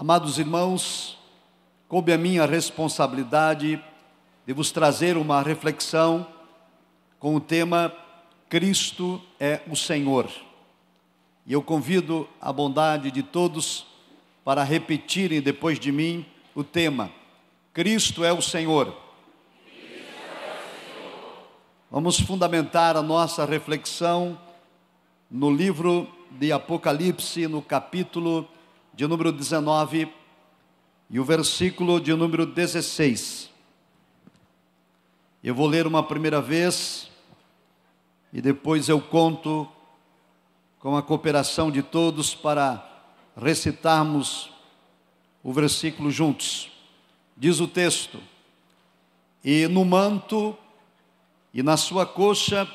Amados irmãos, coube a minha responsabilidade de vos trazer uma reflexão com o tema Cristo é o Senhor. E eu convido a bondade de todos para repetirem depois de mim o tema: Cristo é o Senhor. Vamos fundamentar a nossa reflexão no livro de Apocalipse, no capítulo de número 19 e o versículo de número 16. Eu vou ler uma primeira vez e depois eu conto com a cooperação de todos para recitarmos o versículo juntos. Diz o texto: E no manto e na sua coxa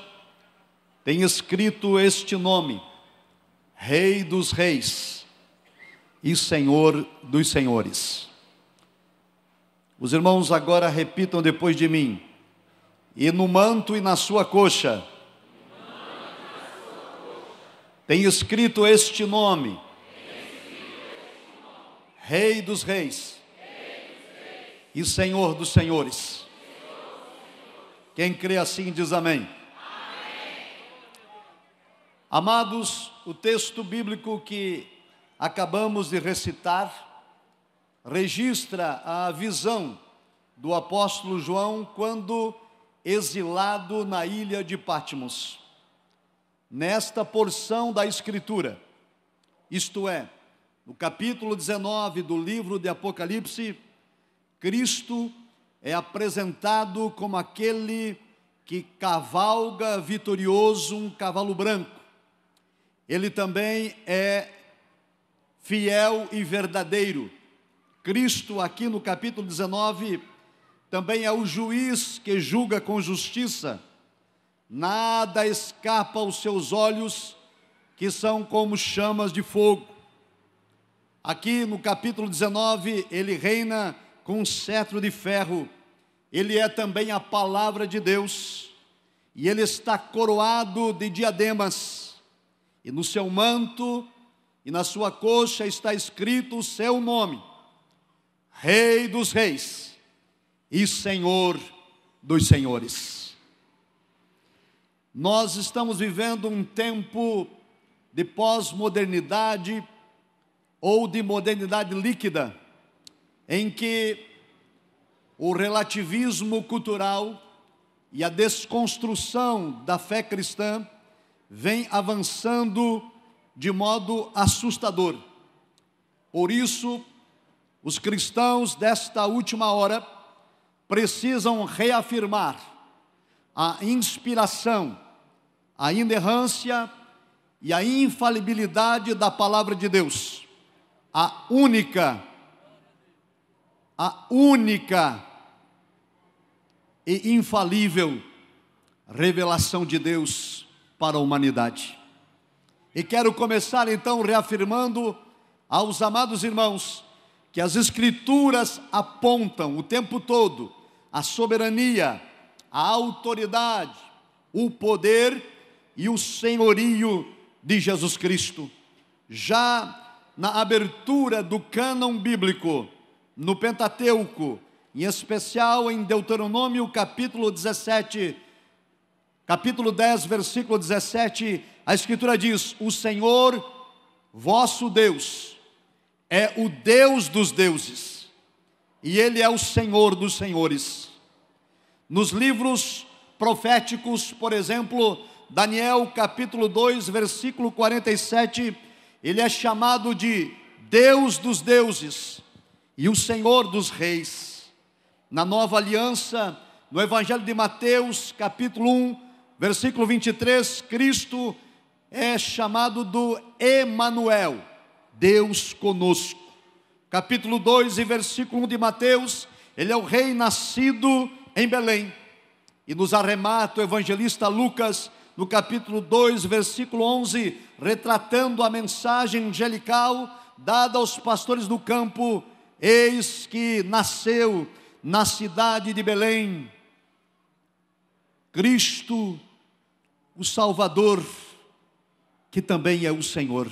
tem escrito este nome: Rei dos Reis e Senhor dos senhores. Os irmãos agora repitam depois de mim. E no manto e na sua coxa, tem escrito este nome: Rei dos Reis e Senhor dos Senhores. Quem crê assim diz amém. Amados, o texto bíblico que acabamos de recitar, registra a visão do apóstolo João quando exilado na ilha de Patmos. Nesta porção da Escritura, isto é, no capítulo 19 do livro de Apocalipse, Cristo é apresentado como aquele que cavalga vitorioso um cavalo branco. Ele também é fiel e verdadeiro. Cristo, aqui no capítulo 19, também é o juiz que julga com justiça. Nada escapa aos seus olhos, que são como chamas de fogo. Aqui no capítulo 19, ele reina com um cetro de ferro. Ele é também a palavra de Deus. E ele está coroado de diademas. E no seu manto e na sua coxa está escrito o seu nome: Rei dos Reis e Senhor dos Senhores. Nós estamos vivendo um tempo de pós-modernidade ou de modernidade líquida, em que o relativismo cultural e a desconstrução da fé cristã vem avançando de modo assustador. Por isso, os cristãos desta última hora precisam reafirmar a inspiração, a inerrância e a infalibilidade da palavra de Deus. A única, a única e infalível revelação de Deus para a humanidade. E quero começar então reafirmando aos amados irmãos que as Escrituras apontam o tempo todo a soberania, a autoridade, o poder e o senhorio de Jesus Cristo. Já na abertura do cânon bíblico, no Pentateuco, em especial em Deuteronômio capítulo 17, capítulo 10, versículo 17, a Escritura diz: O Senhor, vosso Deus, é o Deus dos deuses, e Ele é o Senhor dos senhores. Nos livros proféticos, por exemplo, Daniel capítulo 2, versículo 47, ele é chamado de Deus dos deuses e o Senhor dos reis. Na nova aliança, no Evangelho de Mateus, capítulo 1, versículo 23, Cristo é chamado do Emanuel, Deus conosco. Capítulo 2 e versículo 1 de Mateus, ele é o rei nascido em Belém. E nos arremata o evangelista Lucas, no capítulo 2, versículo 11, retratando a mensagem angelical dada aos pastores do campo: Eis que nasceu na cidade de Belém Cristo, o Salvador, que também é o Senhor.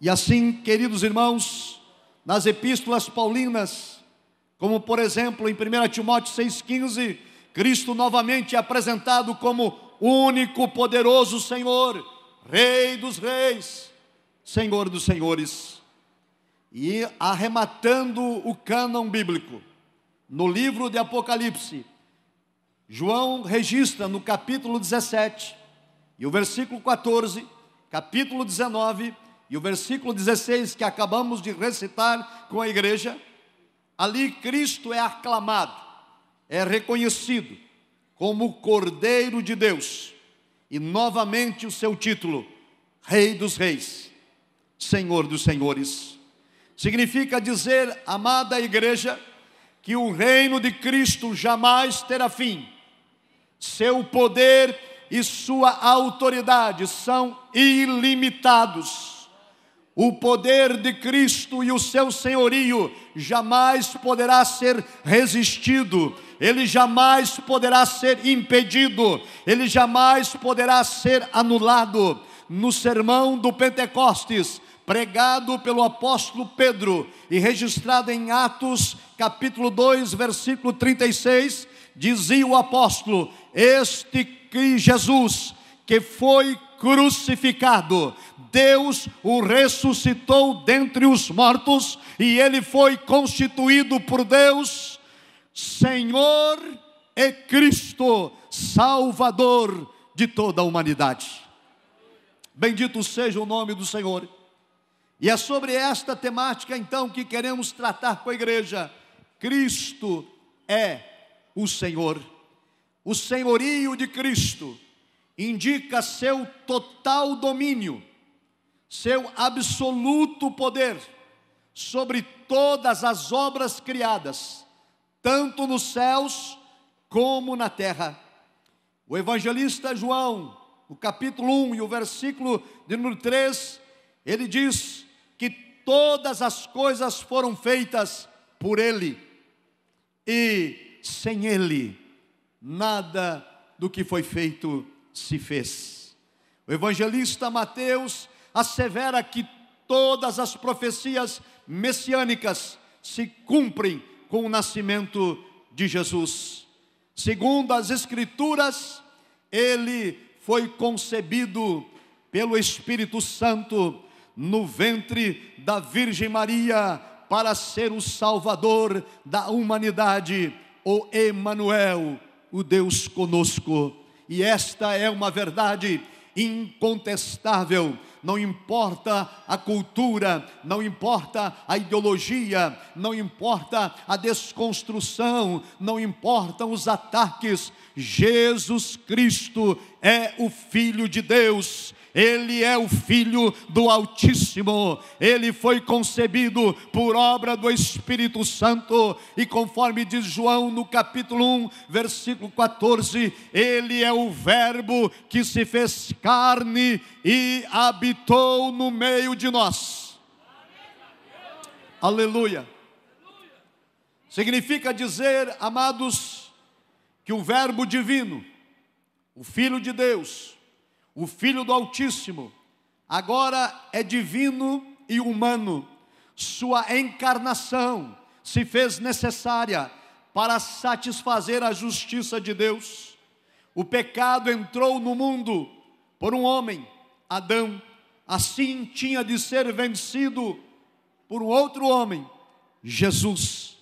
E assim, queridos irmãos, nas epístolas paulinas, como por exemplo em 1 Timóteo 6,15, Cristo novamente é apresentado como único poderoso Senhor, Rei dos Reis, Senhor dos Senhores. E arrematando o cânon bíblico, no livro de Apocalipse, João registra no capítulo 17 e o versículo 14, capítulo 19 e o versículo 16 que acabamos de recitar com a igreja, ali Cristo é aclamado, é reconhecido como Cordeiro de Deus, e novamente o seu título, Rei dos Reis, Senhor dos Senhores. Significa dizer, amada igreja, que o reino de Cristo jamais terá fim, seu poder e sua autoridade são ilimitados. O poder de Cristo e o seu senhorio jamais poderá ser resistido, ele jamais poderá ser impedido, ele jamais poderá ser anulado. No sermão do Pentecostes, pregado pelo apóstolo Pedro e registrado em Atos, capítulo 2, versículo 36, dizia o apóstolo: Este que Jesus, que foi crucificado, Deus o ressuscitou dentre os mortos e ele foi constituído por Deus Senhor e Cristo, Salvador de toda a humanidade. Bendito seja o nome do Senhor. E é sobre esta temática então que queremos tratar com a igreja. Cristo é o Senhor. O senhorio de Cristo indica seu total domínio seu absoluto poder sobre todas as obras criadas, tanto nos céus como na terra. O evangelista João, no capítulo 1 e o versículo de número 3, ele diz que todas as coisas foram feitas por ele, e sem ele, nada do que foi feito se fez. O evangelista Mateus assevera que todas as profecias messiânicas se cumprem com o nascimento de Jesus. Segundo as Escrituras, ele foi concebido pelo Espírito Santo no ventre da Virgem Maria para ser o Salvador da humanidade, o Emanuel, o Deus conosco. E esta é uma verdade incontestável. Não importa a cultura, não importa a ideologia, não importa a desconstrução, não importam os ataques, Jesus Cristo é o Filho de Deus, ele é o Filho do Altíssimo, ele foi concebido por obra do Espírito Santo, e conforme diz João no capítulo 1, versículo 14, ele é o Verbo que se fez carne e habitou no meio de nós. Aleluia. Significa dizer, amados, que o Verbo divino, o Filho de Deus, o Filho do Altíssimo, agora é divino e humano. Sua encarnação se fez necessária para satisfazer a justiça de Deus. O pecado entrou no mundo por um homem, Adão, assim tinha de ser vencido por um outro homem, Jesus.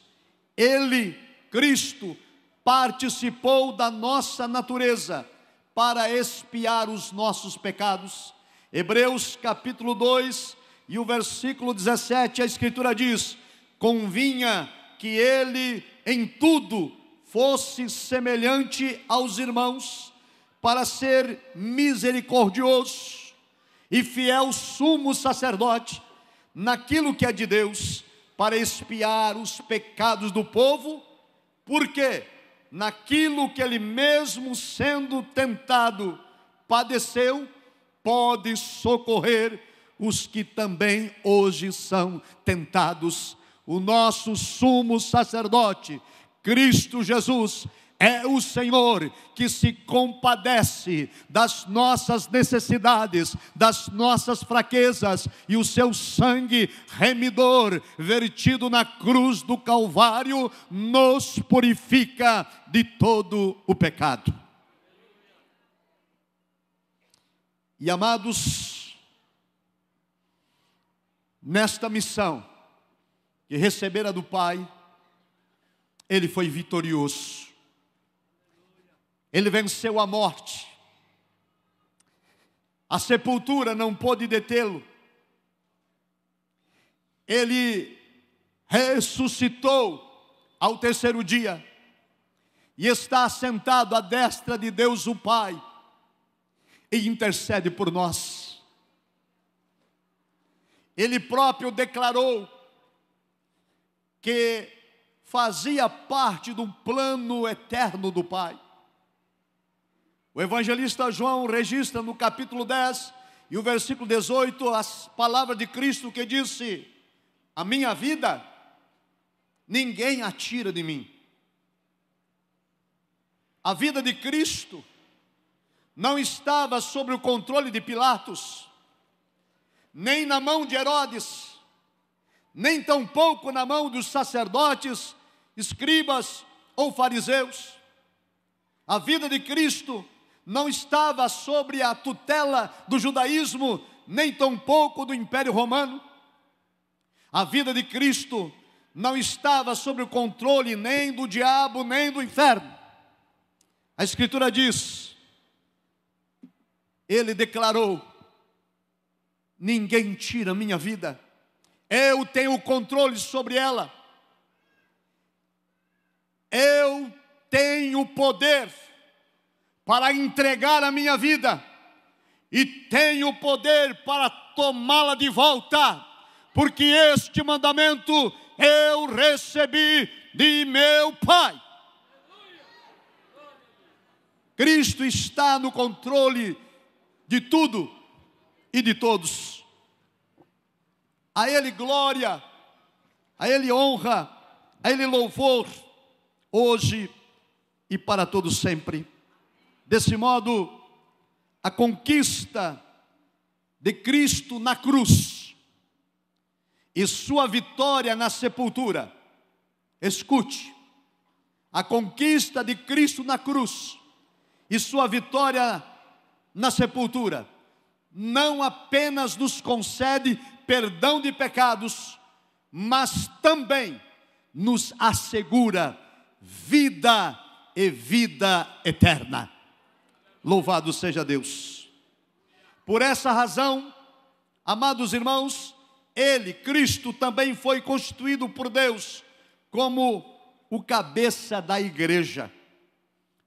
Ele, Cristo, participou da nossa natureza para expiar os nossos pecados. Hebreus capítulo 2 e o versículo 17, a Escritura diz: Convinha que ele em tudo fosse semelhante aos irmãos, para ser misericordioso e fiel sumo sacerdote naquilo que é de Deus, para expiar os pecados do povo, por quê? Naquilo que ele mesmo sendo tentado padeceu, pode socorrer os que também hoje são tentados. O nosso sumo sacerdote, Cristo Jesus, É o Senhor que se compadece das nossas necessidades, das nossas fraquezas, e o seu sangue remidor, vertido na cruz do Calvário, nos purifica de todo o pecado. E amados, nesta missão que recebera do Pai, ele foi vitorioso. Ele venceu a morte. A sepultura não pôde detê-lo. Ele ressuscitou ao terceiro dia e está sentado à destra de Deus o Pai e intercede por nós. Ele próprio declarou que fazia parte um plano eterno do Pai. O evangelista João registra no capítulo 10 e o versículo 18 as palavras de Cristo que disse: A minha vida ninguém a tira de mim. A vida de Cristo não estava sob o controle de Pilatos, nem na mão de Herodes, nem tampouco na mão dos sacerdotes, escribas ou fariseus. A vida de Cristo não estava sobre a tutela do judaísmo, nem tampouco do Império Romano. A vida de Cristo não estava sob o controle nem do diabo, nem do inferno. A Escritura diz: ele declarou: Ninguém tira minha vida, eu tenho o controle sobre ela, eu tenho poder para entregar a minha vida e tenho poder para tomá-la de volta, porque este mandamento eu recebi de meu Pai. Cristo está no controle de tudo e de todos. A Ele glória, a Ele honra, a Ele louvor, hoje e para todos sempre. Desse modo, a conquista de Cristo na cruz e sua vitória na sepultura. Escute, a conquista de Cristo na cruz e sua vitória na sepultura, não apenas nos concede perdão de pecados, mas também nos assegura vida e vida eterna. Louvado seja Deus. Por essa razão, amados irmãos, ele, Cristo, também foi constituído por Deus como o cabeça da igreja.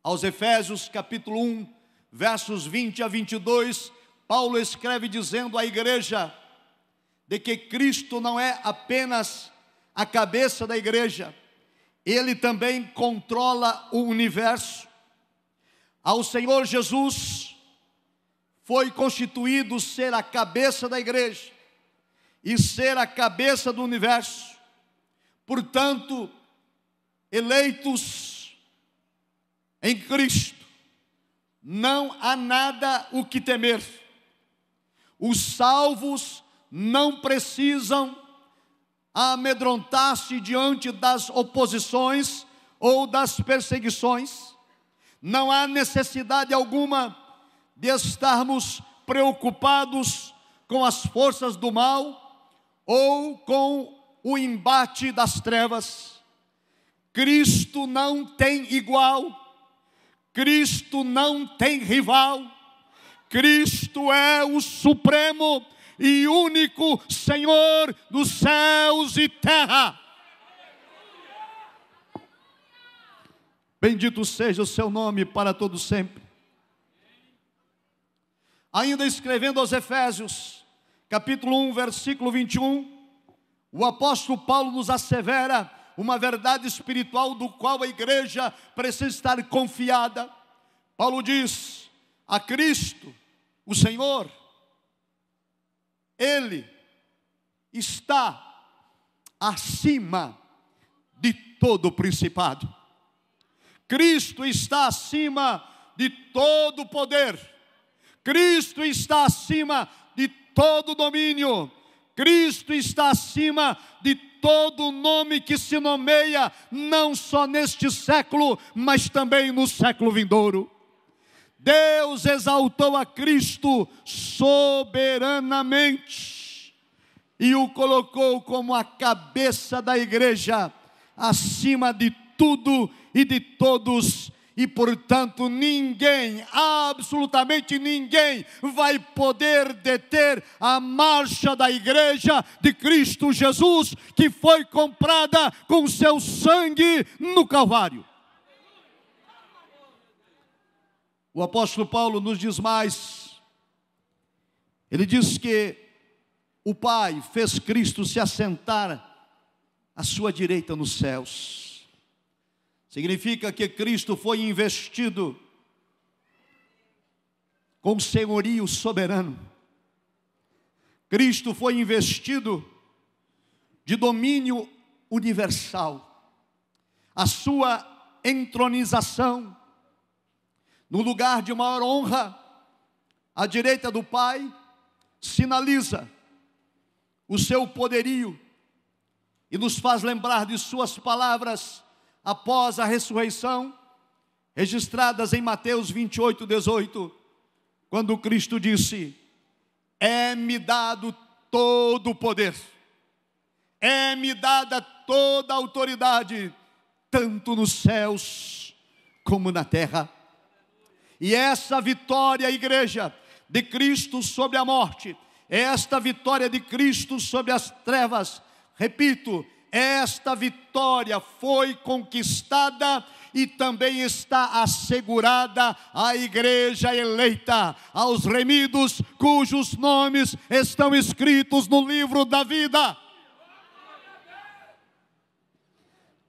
Aos Efésios capítulo 1, versos 20 a 22, Paulo escreve dizendo à igreja de que Cristo não é apenas a cabeça da igreja, ele também controla o universo. Ao Senhor Jesus foi constituído ser a cabeça da igreja e ser a cabeça do universo. Portanto, eleitos em Cristo, não há nada o que temer. Os salvos não precisam amedrontar-se diante das oposições ou das perseguições. Não há necessidade alguma de estarmos preocupados com as forças do mal ou com o embate das trevas. Cristo não tem igual Cristo não tem rival. Cristo é o supremo e único Senhor dos céus e terra. Bendito seja o seu nome para todo sempre. Ainda escrevendo aos Efésios, capítulo 1, versículo 21, o apóstolo Paulo nos assevera uma verdade espiritual do qual a igreja precisa estar confiada. Paulo diz: a Cristo, o Senhor, Ele está acima de todo principado. Cristo está acima de todo poder, Cristo está acima de todo domínio, Cristo está acima de todo nome que se nomeia, não só neste século, mas também no século vindouro. Deus exaltou a Cristo soberanamente e o colocou como a cabeça da igreja, acima de tudo e de todos e portanto ninguém, absolutamente ninguém, vai poder deter a marcha da igreja de Cristo Jesus, que foi comprada com seu sangue no Calvário. O apóstolo Paulo nos diz mais, ele diz que o Pai fez Cristo se assentar à sua direita nos céus Significa que Cristo foi investido com senhorio soberano. Cristo foi investido de domínio universal. A sua entronização no lugar de maior honra à direita do Pai sinaliza o seu poderio e nos faz lembrar de suas palavras após a ressurreição, registradas em Mateus 28, 18, quando Cristo disse: É-me dado todo o poder, é-me dada toda a autoridade, tanto nos céus como na terra. E essa vitória, igreja, de Cristo sobre a morte, esta vitória de Cristo sobre as trevas, repito, esta vitória foi conquistada e também está assegurada à igreja eleita, aos remidos cujos nomes estão escritos no livro da vida.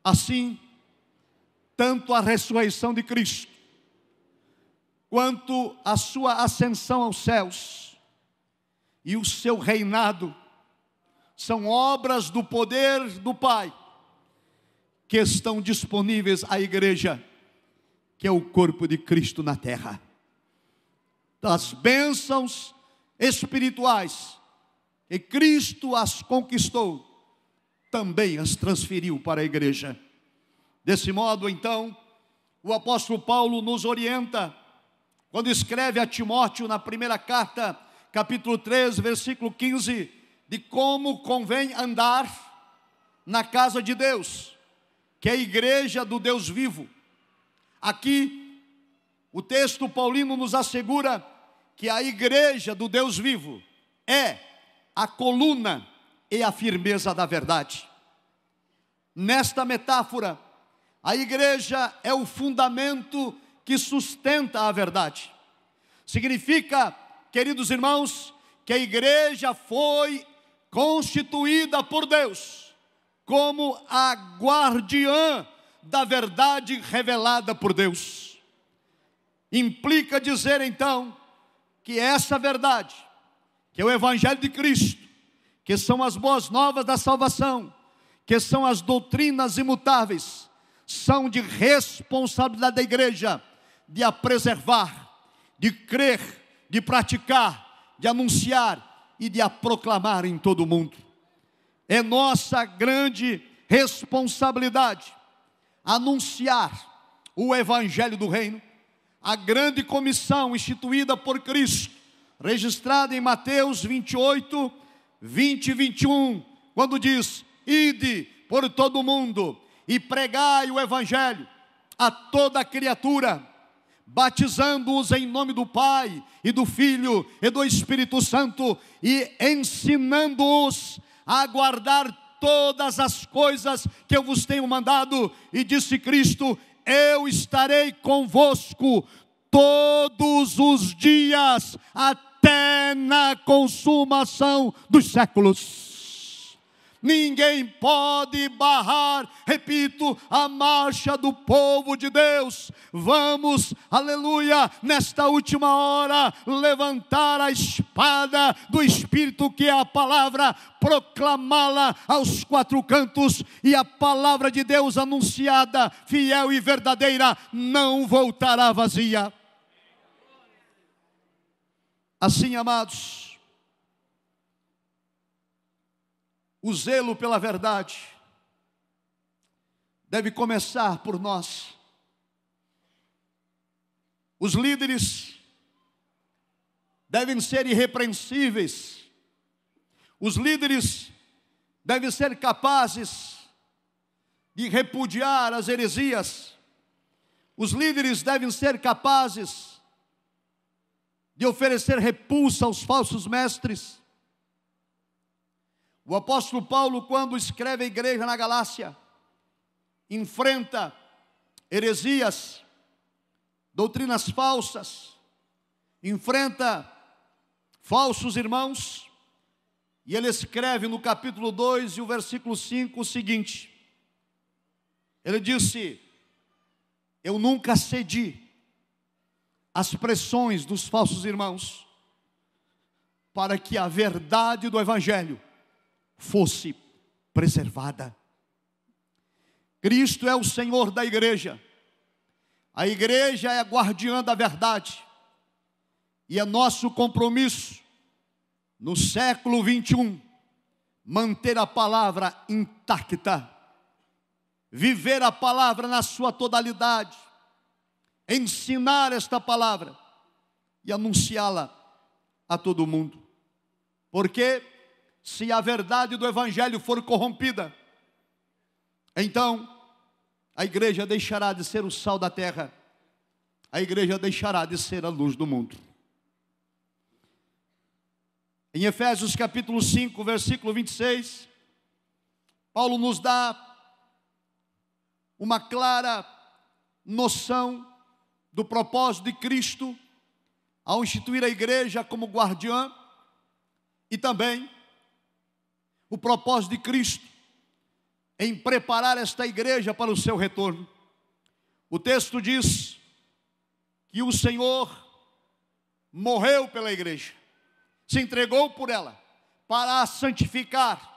Assim, tanto a ressurreição de Cristo, quanto a sua ascensão aos céus e o seu reinado, são obras do poder do Pai que estão disponíveis à igreja, que é o corpo de Cristo na terra. Das bênçãos espirituais que Cristo as conquistou, também as transferiu para a igreja. Desse modo, então, o apóstolo Paulo nos orienta, quando escreve a Timóteo na primeira carta, capítulo 3, versículo 15, de como convém andar na casa de Deus, que é a igreja do Deus vivo. Aqui, o texto paulino nos assegura que a igreja do Deus vivo é a coluna e a firmeza da verdade. Nesta metáfora, a igreja é o fundamento que sustenta a verdade. Significa, queridos irmãos, que a igreja foi constituída por Deus como a guardiã da verdade revelada por Deus. Implica dizer então que essa verdade, que é o Evangelho de Cristo, que são as boas novas da salvação, que são as doutrinas imutáveis, são de responsabilidade da igreja de a preservar, de crer, de praticar, de anunciar e de a proclamar em todo o mundo. É nossa grande responsabilidade anunciar o Evangelho do Reino, a grande comissão instituída por Cristo, registrada em Mateus 28, 20 e 21, quando diz: Ide por todo o mundo e pregai o Evangelho a toda criatura batizando-os em nome do Pai e do Filho e do Espírito Santo e ensinando-os a guardar todas as coisas que eu vos tenho mandado. E disse Cristo: Eu estarei convosco todos os dias até na consumação dos séculos. Ninguém pode barrar, repito, a marcha do povo de Deus. Vamos, aleluia, nesta última hora, levantar a espada do Espírito, que é a palavra, proclamá-la aos quatro cantos, e a palavra de Deus anunciada, fiel e verdadeira, não voltará vazia. Assim, amados, o zelo pela verdade deve começar por nós. Os líderes devem ser irrepreensíveis. Os líderes devem ser capazes de repudiar as heresias. Os líderes devem ser capazes de oferecer repulsa aos falsos mestres. O apóstolo Paulo, quando escreve a igreja na Galácia, enfrenta heresias, doutrinas falsas, enfrenta falsos irmãos, e ele escreve no capítulo 2 e o versículo 5 o seguinte: ele disse: Eu nunca cedi às pressões dos falsos irmãos, para que a verdade do Evangelho fosse preservada. Cristo é o Senhor da igreja, a igreja é a guardiã da verdade, e é nosso compromisso, no século 21, manter a palavra intacta, viver a palavra na sua totalidade, ensinar esta palavra e anunciá-la a todo mundo, porque se a verdade do Evangelho for corrompida, então a igreja deixará de ser o sal da terra, a igreja deixará de ser a luz do mundo. Em Efésios capítulo 5, versículo 26, Paulo nos dá uma clara noção do propósito de Cristo ao instituir a igreja como guardiã e também o propósito de Cristo em preparar esta igreja para o seu retorno. O texto diz que o Senhor morreu pela igreja, se entregou por ela para a santificar,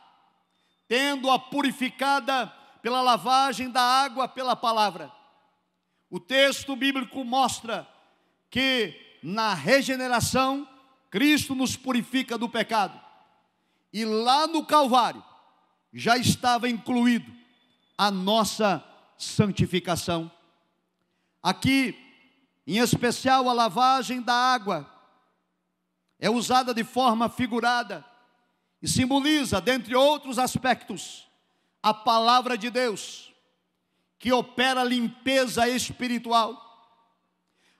tendo-a purificada pela lavagem da água pela palavra. O texto bíblico mostra que na regeneração Cristo nos purifica do pecado e lá no Calvário já estava incluído a nossa santificação. Aqui, em especial, a lavagem da água é usada de forma figurada e simboliza, dentre outros aspectos, a palavra de Deus, que opera limpeza espiritual.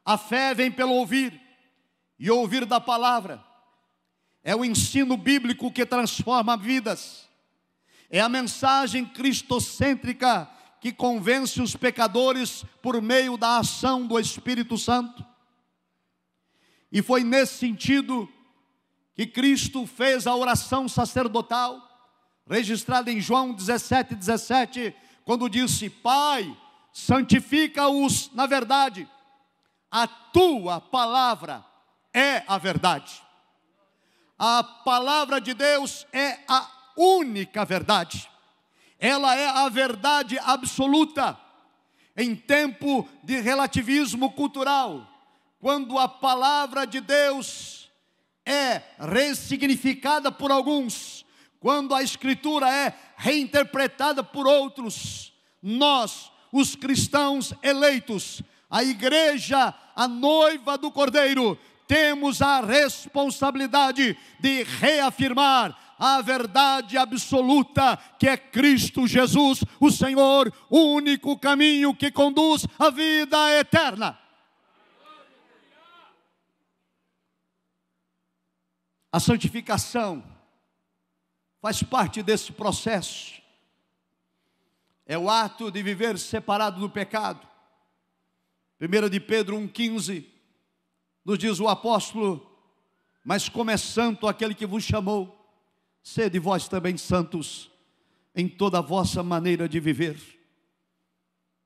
A fé vem pelo ouvir, e ouvir da palavra é o ensino bíblico que transforma vidas. É a mensagem cristocêntrica que convence os pecadores por meio da ação do Espírito Santo. E foi nesse sentido que Cristo fez a oração sacerdotal, registrada em João 17, 17, quando disse: Pai, santifica-os na verdade, a tua palavra é a verdade a palavra de Deus é a única verdade, ela é a verdade absoluta. Em tempo de relativismo cultural, quando a palavra de Deus é ressignificada por alguns, quando a Escritura é reinterpretada por outros, nós, os cristãos eleitos, a igreja, a noiva do Cordeiro, temos a responsabilidade de reafirmar a verdade absoluta que é Cristo Jesus, o Senhor, o único caminho que conduz à vida eterna. A santificação faz parte desse processo. É o ato de viver separado do pecado. 1 de Pedro 1,15 nos diz o apóstolo, mas como é santo aquele que vos chamou, sede vós também santos em toda a vossa maneira de viver.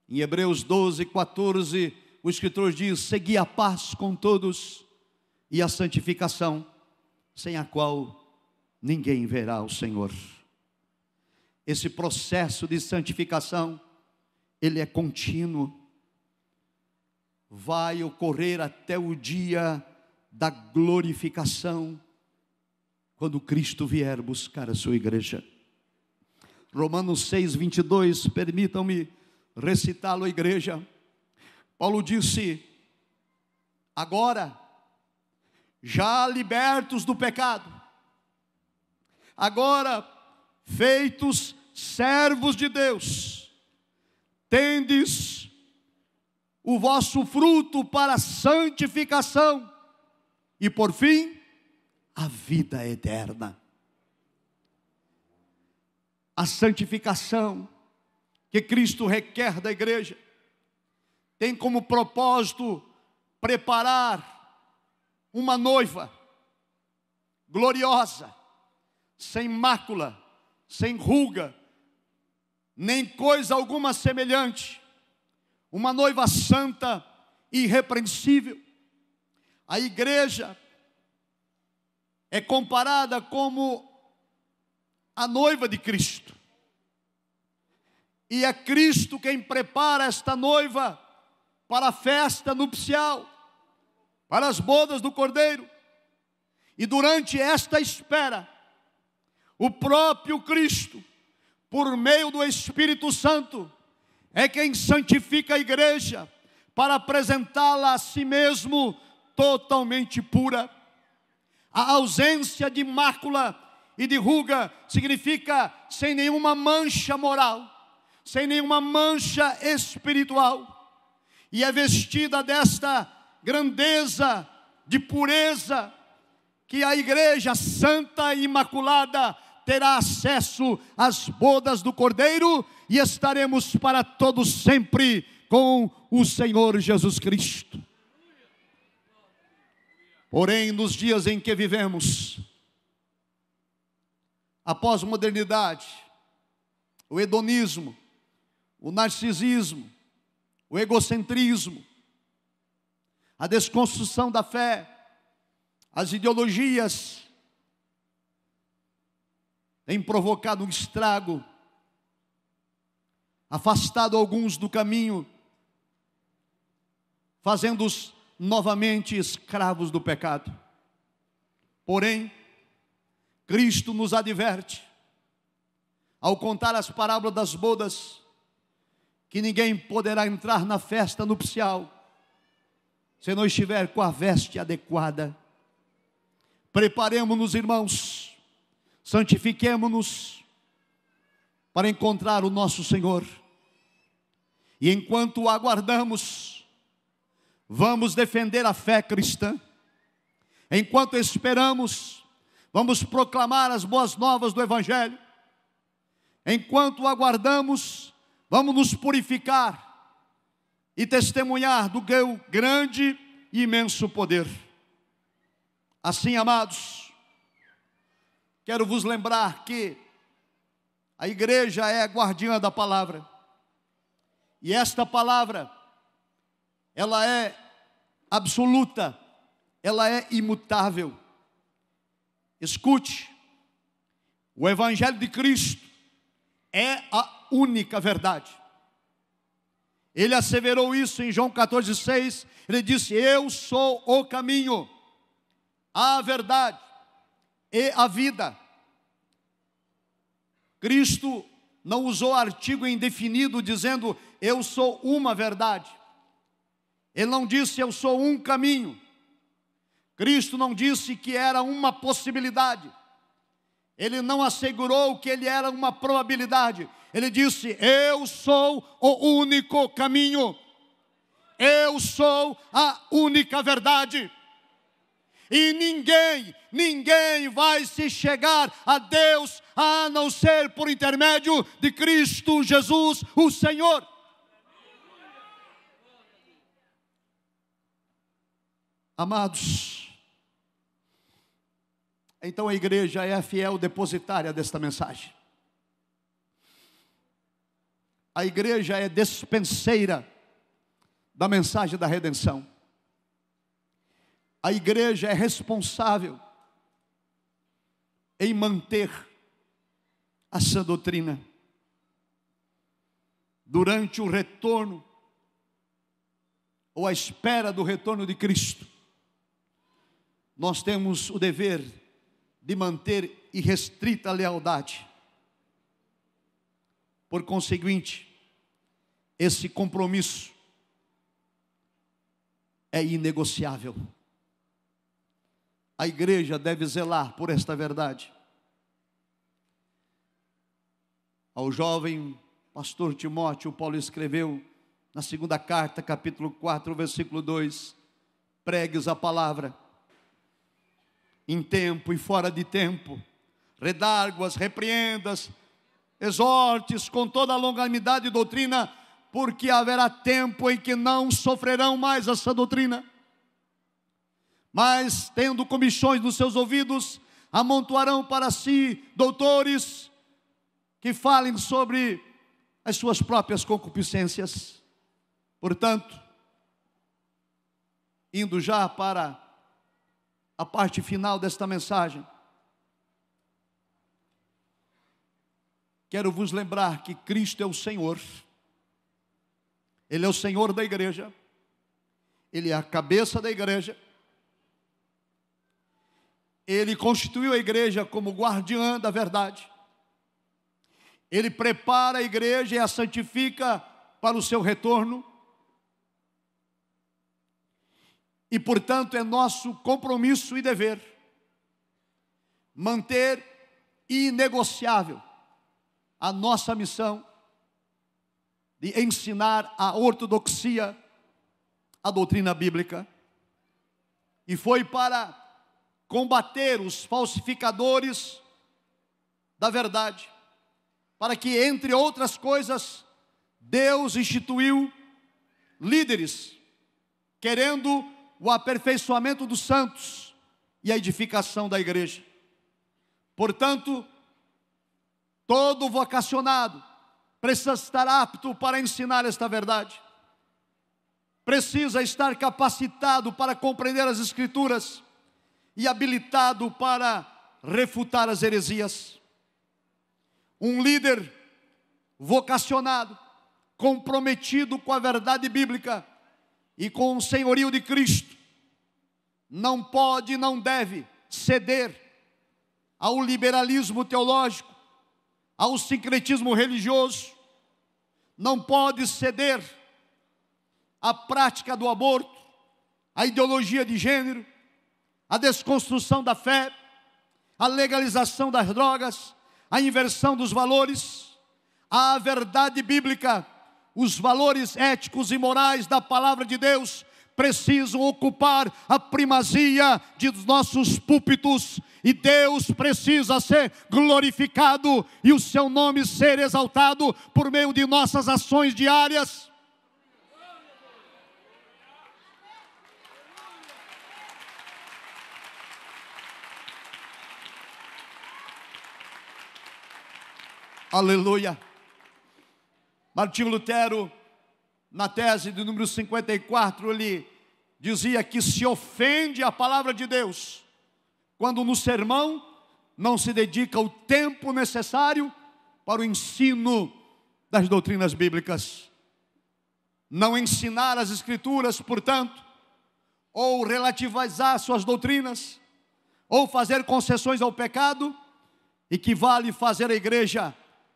Em Hebreus 12, 14, o escritor diz: Segui a paz com todos e a santificação, sem a qual ninguém verá o Senhor. Esse processo de santificação, ele é contínuo, vai ocorrer até o dia da glorificação, quando Cristo vier buscar a sua igreja. Romanos 6, 22, permitam-me recitá-lo, igreja. Paulo disse: agora, já libertos do pecado, agora feitos servos de Deus, tendes o vosso fruto para santificação. E por fim a vida eterna. A santificação que Cristo requer da igreja. Tem como propósito preparar uma noiva gloriosa, sem mácula, sem ruga, nem coisa alguma semelhante, uma noiva santa, irrepreensível. A igreja é comparada como a noiva de Cristo. E é Cristo quem prepara esta noiva para a festa nupcial, para as bodas do Cordeiro. E durante esta espera, o próprio Cristo, por meio do Espírito Santo, é quem santifica a igreja para apresentá-la a si mesmo totalmente pura. A ausência de mácula e de ruga significa sem nenhuma mancha moral, sem nenhuma mancha espiritual e é vestida desta grandeza de pureza, que a igreja santa e imaculada terá acesso às bodas do Cordeiro e estaremos para todos sempre com o Senhor Jesus Cristo. Porém, nos dias em que vivemos, a pós-modernidade, o hedonismo, o narcisismo, o egocentrismo, a desconstrução da fé, as ideologias têm provocado um estrago, afastado alguns do caminho, fazendo-os novamente escravos do pecado. Porém, Cristo nos adverte, ao contar as parábolas das bodas, que ninguém poderá entrar na festa nupcial se não estiver com a veste adequada. Preparemos-nos, irmãos, santifiquemos-nos para encontrar o nosso Senhor. E enquanto aguardamos, vamos defender a fé cristã. Enquanto esperamos, vamos proclamar as boas novas do Evangelho. Enquanto aguardamos, Vamos nos purificar e testemunhar do teu grande e imenso poder. Assim, amados, quero vos lembrar que a igreja é a guardiã da palavra. E esta palavra, ela é absoluta, ela é imutável. Escute, o Evangelho de Cristo é a única verdade. Ele asseverou isso em João 14,6. Ele disse: Eu sou o caminho, a verdade e a vida. Cristo não usou artigo indefinido dizendo eu sou uma verdade. Ele não disse eu sou um caminho. Cristo não disse que era uma possibilidade. Ele não assegurou que ele era uma probabilidade. Ele disse: Eu sou o único caminho, eu sou a única verdade. E ninguém, ninguém vai se chegar a Deus a não ser por intermédio de Cristo Jesus, o Senhor. Amados, então a igreja é a fiel depositária desta mensagem. A igreja é despenseira da mensagem da redenção. A igreja é responsável em manter a sã doutrina. Durante o retorno, ou a espera do retorno de Cristo, nós temos o dever de manter irrestrita lealdade. Por conseguinte, esse compromisso é inegociável. A igreja deve zelar por esta verdade. Ao jovem pastor Timóteo, Paulo escreveu na segunda carta, capítulo 4, versículo 2: pregues a palavra em tempo e fora de tempo, redarguas, repreendas, exortes com toda a longanimidade e doutrina, porque haverá tempo em que não sofrerão mais essa doutrina. Mas, tendo comichões nos seus ouvidos, amontoarão para si doutores que falem sobre as suas próprias concupiscências. Portanto, indo já para a parte final desta mensagem, quero vos lembrar que Cristo é o Senhor. Ele é o Senhor da igreja, Ele é a cabeça da igreja, Ele constituiu a igreja como guardiã da verdade, Ele prepara a igreja e a santifica para o seu retorno, e portanto é nosso compromisso e dever manter inegociável a nossa missão de ensinar a ortodoxia, a doutrina bíblica, e foi para combater os falsificadores da verdade, para que, entre outras coisas, Deus instituiu líderes, querendo o aperfeiçoamento dos santos e a edificação da igreja. Portanto, todo vocacionado, precisa estar apto para ensinar esta verdade, precisa estar capacitado para compreender as Escrituras e habilitado para refutar as heresias. Um líder vocacionado, comprometido com a verdade bíblica e com o senhorio de Cristo, não pode e não deve ceder ao liberalismo teológico, ao sincretismo religioso, não pode ceder à prática do aborto, à ideologia de gênero, à desconstrução da fé, à legalização das drogas, à inversão dos valores, à verdade bíblica, os valores éticos e morais da palavra de Deus precisam ocupar a primazia de nossos púlpitos e Deus precisa ser glorificado e o seu nome ser exaltado por meio de nossas ações diárias. Aleluia. Martinho Lutero na tese de número 54, ele dizia que se ofende a palavra de Deus quando no sermão não se dedica o tempo necessário para o ensino das doutrinas bíblicas. Não ensinar as escrituras, portanto, ou relativizar suas doutrinas, ou fazer concessões ao pecado, equivale fazer a igreja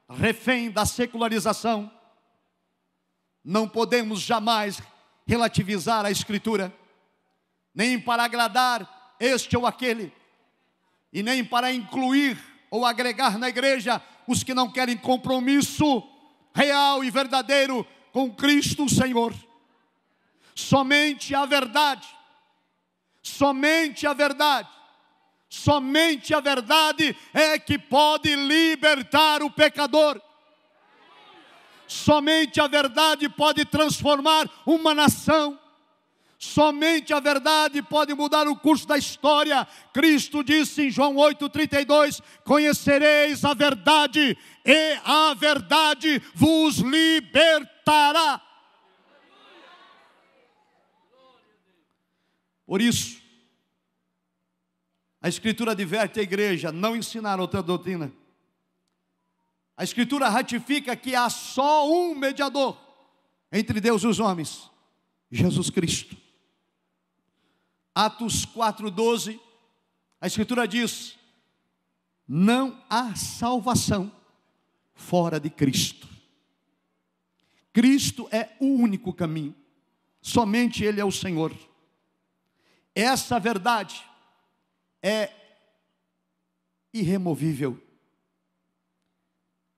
refém da secularização não podemos jamais relativizar a Escritura, nem para agradar este ou aquele, e nem para incluir ou agregar na igreja os que não querem compromisso real e verdadeiro com Cristo o Senhor. Somente a verdade, somente a verdade, somente a verdade é que pode libertar o pecador. Somente a verdade pode transformar uma nação. Somente a verdade pode mudar o curso da história. Cristo disse em João 8,32: Conhecereis a verdade, e a verdade vos libertará. Por isso, a Escritura adverte a igreja: não ensinar outra doutrina. A Escritura ratifica que há só um mediador entre Deus e os homens: Jesus Cristo. Atos 4,12, a Escritura diz: não há salvação fora de Cristo. Cristo é o único caminho, somente Ele é o Senhor. Essa verdade é irremovível.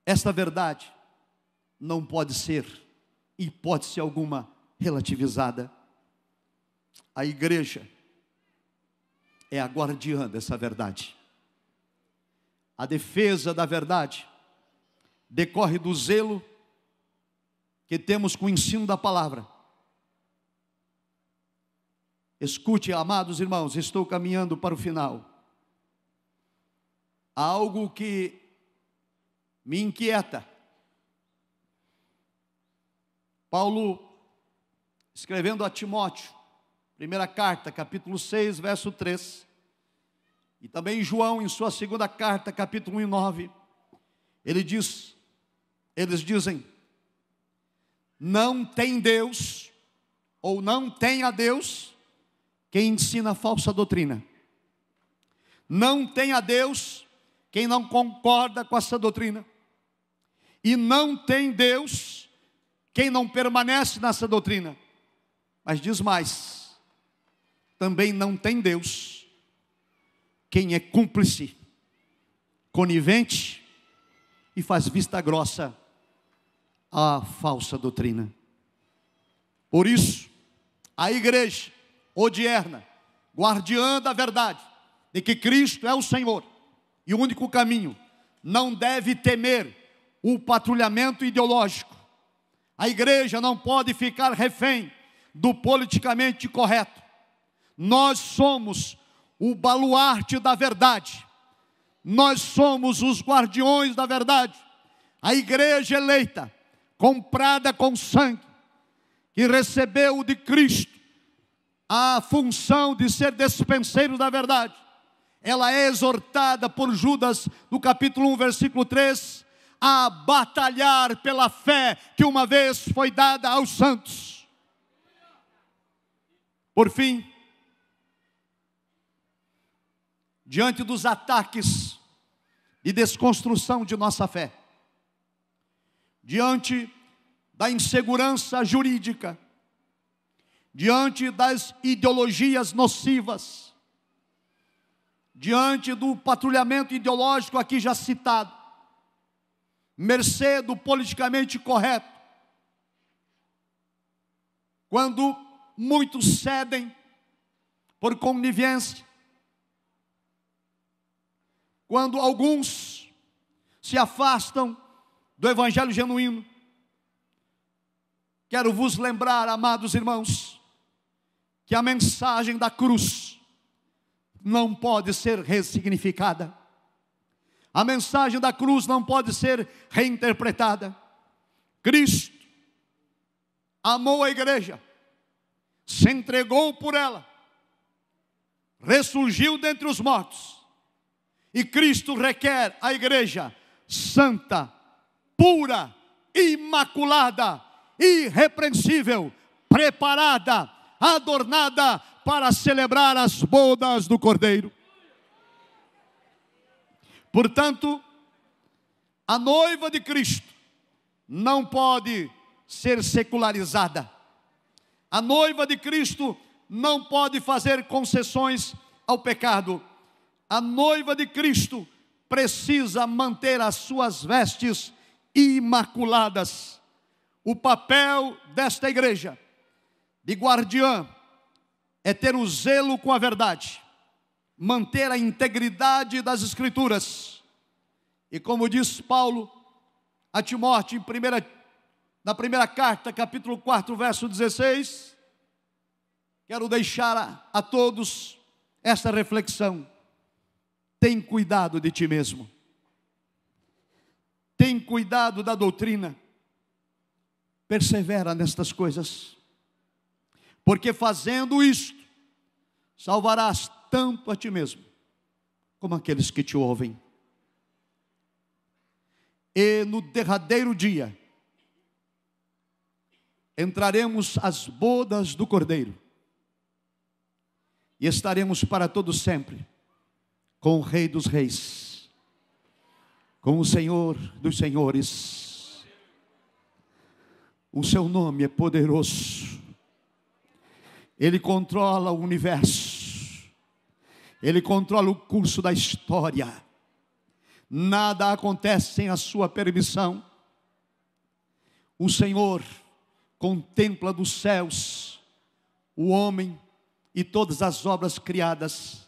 Esta verdade não pode ser, hipótese alguma, relativizada. A igreja é a guardiã dessa verdade. A defesa da verdade decorre do zelo que temos com o ensino da palavra. Escute, amados irmãos, estou caminhando para o final. Há algo que me inquieta. Paulo, escrevendo a Timóteo, Primeira carta, capítulo 6, verso 3. E também João, em sua segunda carta, capítulo 1 e 9. Ele diz, eles dizem, não tem Deus, ou não tem a Deus, quem ensina falsa doutrina. Não tem a Deus quem não concorda com essa doutrina. E não tem Deus quem não permanece nessa doutrina. Mas diz mais: também não tem Deus. Quem é cúmplice, conivente e faz vista grossa à falsa doutrina. Por isso, a igreja odierna, guardiã da verdade, de que Cristo é o Senhor e o único caminho, não deve temer o patrulhamento ideológico. A igreja não pode ficar refém do politicamente correto. Nós somos o baluarte da verdade, nós somos os guardiões da verdade, a igreja eleita, comprada com sangue, que recebeu de Cristo a função de ser despenseiro da verdade. Ela é exortada por Judas, no capítulo 1, versículo 3, a batalhar pela fé que uma vez foi dada aos santos. Por fim, diante dos ataques e desconstrução de nossa fé, diante da insegurança jurídica, diante das ideologias nocivas, diante do patrulhamento ideológico aqui já citado, mercê do politicamente correto, quando muitos cedem por conivência, quando alguns se afastam do evangelho genuíno. Quero vos lembrar, amados irmãos, que a mensagem da cruz não pode ser ressignificada. A mensagem da cruz não pode ser reinterpretada. Cristo amou a igreja, se entregou por ela, ressurgiu dentre os mortos e Cristo requer a igreja santa, pura, imaculada, irrepreensível, preparada, adornada para celebrar as bodas do Cordeiro. Portanto, a noiva de Cristo não pode ser secularizada. A noiva de Cristo não pode fazer concessões ao pecado a noiva de Cristo precisa manter as suas vestes imaculadas. O papel desta igreja de guardiã é ter o zelo com a verdade, manter a integridade das Escrituras. E como diz Paulo a Timóteo, em primeira, na primeira carta, capítulo 4, verso 16, quero deixar a, a todos esta reflexão. Tem cuidado de ti mesmo. Tem cuidado da doutrina. Persevera nestas coisas. Porque fazendo isto, salvarás tanto a ti mesmo, como aqueles que te ouvem. E no derradeiro dia, entraremos às bodas do Cordeiro, e estaremos para todo sempre com o Rei dos Reis, com o Senhor dos Senhores. O seu nome é poderoso, ele controla o universo, ele controla o curso da história, nada acontece sem a sua permissão. O Senhor contempla dos céus o homem e todas as obras criadas.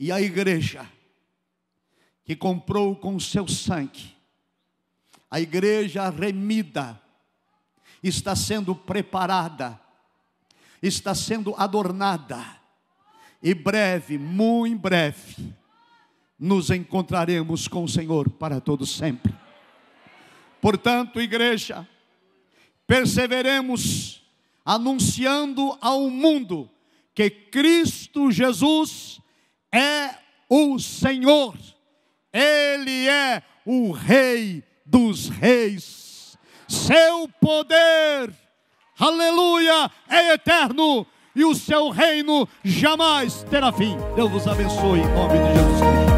E a igreja, que comprou com o seu sangue, a igreja remida, está sendo preparada, está sendo adornada, e breve, muito breve, nos encontraremos com o Senhor para todo sempre. Portanto, igreja, perseveremos anunciando ao mundo que Cristo Jesus é o Senhor, Ele é o Rei dos Reis, seu poder, aleluia, é eterno e o seu reino jamais terá fim. Deus vos abençoe em nome de Jesus Cristo.